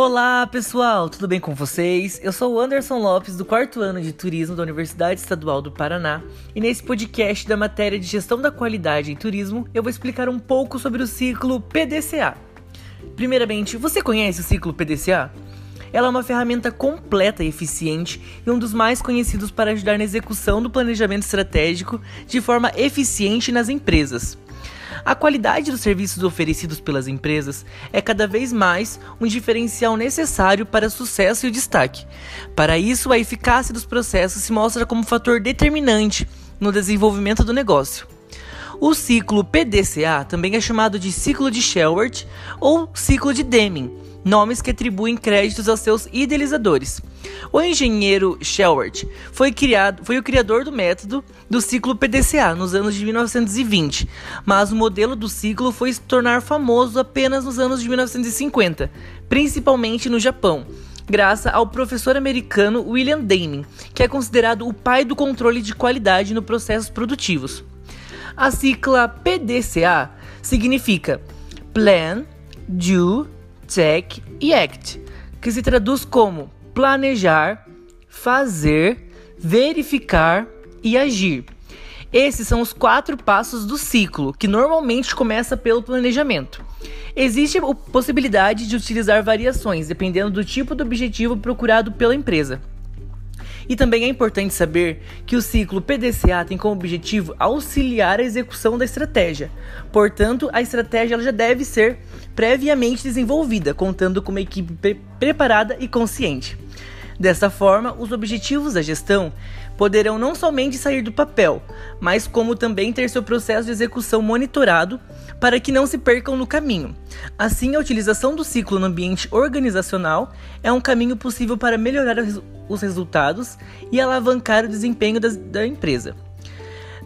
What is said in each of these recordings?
Olá pessoal, tudo bem com vocês? Eu sou o Anderson Lopes, do quarto ano de turismo da Universidade Estadual do Paraná, e nesse podcast da matéria de gestão da qualidade em turismo eu vou explicar um pouco sobre o ciclo PDCA. Primeiramente, você conhece o ciclo PDCA? Ela é uma ferramenta completa e eficiente e um dos mais conhecidos para ajudar na execução do planejamento estratégico de forma eficiente nas empresas. A qualidade dos serviços oferecidos pelas empresas é cada vez mais um diferencial necessário para sucesso e destaque. Para isso, a eficácia dos processos se mostra como fator determinante no desenvolvimento do negócio. O ciclo PDCA também é chamado de ciclo de Shewhart ou ciclo de Deming nomes que atribuem créditos aos seus idealizadores. O engenheiro Shewhart foi, criado, foi o criador do método do ciclo PDCA nos anos de 1920, mas o modelo do ciclo foi se tornar famoso apenas nos anos de 1950, principalmente no Japão graças ao professor americano William Deming, que é considerado o pai do controle de qualidade no processos produtivos. A sigla PDCA significa Plan, Do, check e act, que se traduz como planejar, fazer, verificar e agir. Esses são os quatro passos do ciclo, que normalmente começa pelo planejamento. Existe a possibilidade de utilizar variações dependendo do tipo do objetivo procurado pela empresa. E também é importante saber que o ciclo PDCA tem como objetivo auxiliar a execução da estratégia. Portanto, a estratégia já deve ser previamente desenvolvida, contando com uma equipe pre preparada e consciente. Dessa forma, os objetivos da gestão poderão não somente sair do papel, mas como também ter seu processo de execução monitorado para que não se percam no caminho. Assim, a utilização do ciclo no ambiente organizacional é um caminho possível para melhorar os resultados e alavancar o desempenho das, da empresa.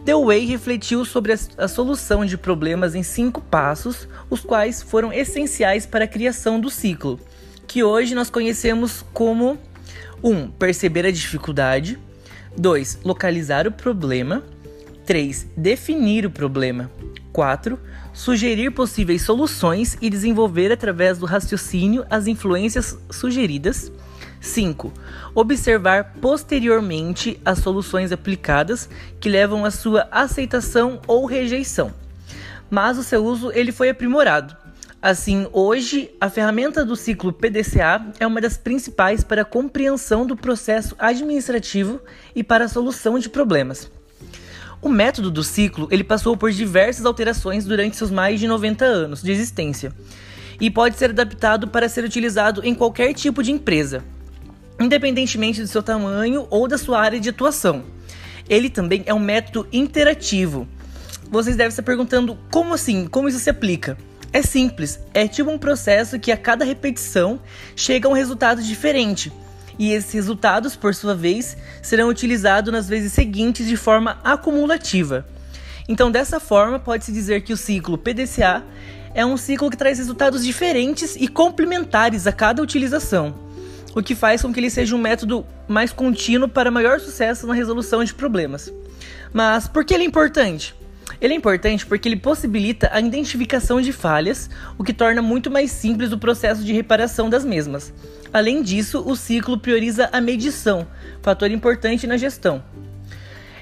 Dewey refletiu sobre a, a, solução de problemas em cinco passos, os quais foram essenciais para a criação do ciclo, que hoje nós conhecemos como 1. Um, perceber a dificuldade. 2. Localizar o problema. 3. Definir o problema. 4. Sugerir possíveis soluções e desenvolver através do raciocínio as influências sugeridas. 5. Observar posteriormente as soluções aplicadas que levam à sua aceitação ou rejeição. Mas o seu uso ele foi aprimorado. Assim, hoje, a ferramenta do ciclo PDCA é uma das principais para a compreensão do processo administrativo e para a solução de problemas. O método do ciclo ele passou por diversas alterações durante seus mais de 90 anos de existência e pode ser adaptado para ser utilizado em qualquer tipo de empresa, independentemente do seu tamanho ou da sua área de atuação. Ele também é um método interativo. Vocês devem estar perguntando como assim? Como isso se aplica? É simples, é tipo um processo que a cada repetição chega a um resultado diferente. E esses resultados, por sua vez, serão utilizados nas vezes seguintes de forma acumulativa. Então, dessa forma, pode-se dizer que o ciclo PDCA é um ciclo que traz resultados diferentes e complementares a cada utilização, o que faz com que ele seja um método mais contínuo para maior sucesso na resolução de problemas. Mas por que ele é importante? Ele é importante porque ele possibilita a identificação de falhas, o que torna muito mais simples o processo de reparação das mesmas. Além disso, o ciclo prioriza a medição, fator importante na gestão.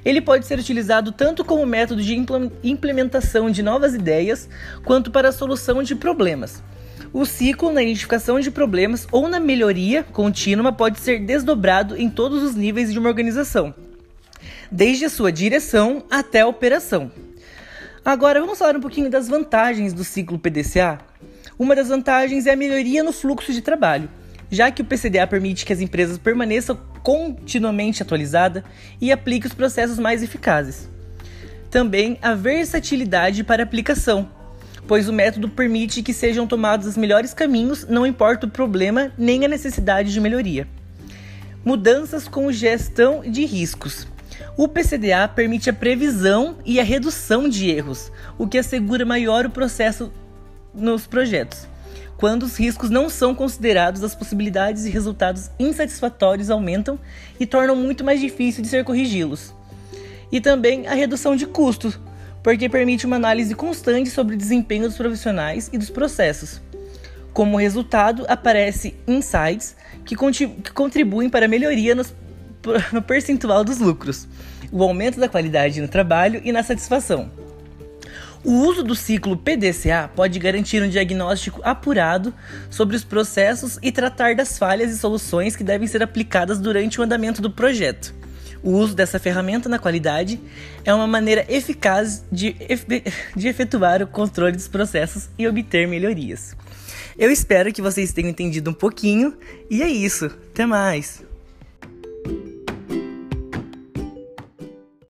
Ele pode ser utilizado tanto como método de implementação de novas ideias, quanto para a solução de problemas. O ciclo na identificação de problemas ou na melhoria contínua pode ser desdobrado em todos os níveis de uma organização, desde a sua direção até a operação. Agora vamos falar um pouquinho das vantagens do ciclo PDCA. Uma das vantagens é a melhoria no fluxo de trabalho, já que o PCDA permite que as empresas permaneçam continuamente atualizadas e apliquem os processos mais eficazes. Também a versatilidade para aplicação, pois o método permite que sejam tomados os melhores caminhos, não importa o problema nem a necessidade de melhoria. Mudanças com gestão de riscos. O PCDA permite a previsão e a redução de erros, o que assegura maior o processo nos projetos. Quando os riscos não são considerados, as possibilidades e resultados insatisfatórios aumentam e tornam muito mais difícil de ser corrigi-los. E também a redução de custos, porque permite uma análise constante sobre o desempenho dos profissionais e dos processos. Como resultado, aparece insights que contribuem para a melhoria nos, no percentual dos lucros, o aumento da qualidade no trabalho e na satisfação. O uso do ciclo PDCA pode garantir um diagnóstico apurado sobre os processos e tratar das falhas e soluções que devem ser aplicadas durante o andamento do projeto. O uso dessa ferramenta na qualidade é uma maneira eficaz de, de efetuar o controle dos processos e obter melhorias. Eu espero que vocês tenham entendido um pouquinho e é isso. Até mais!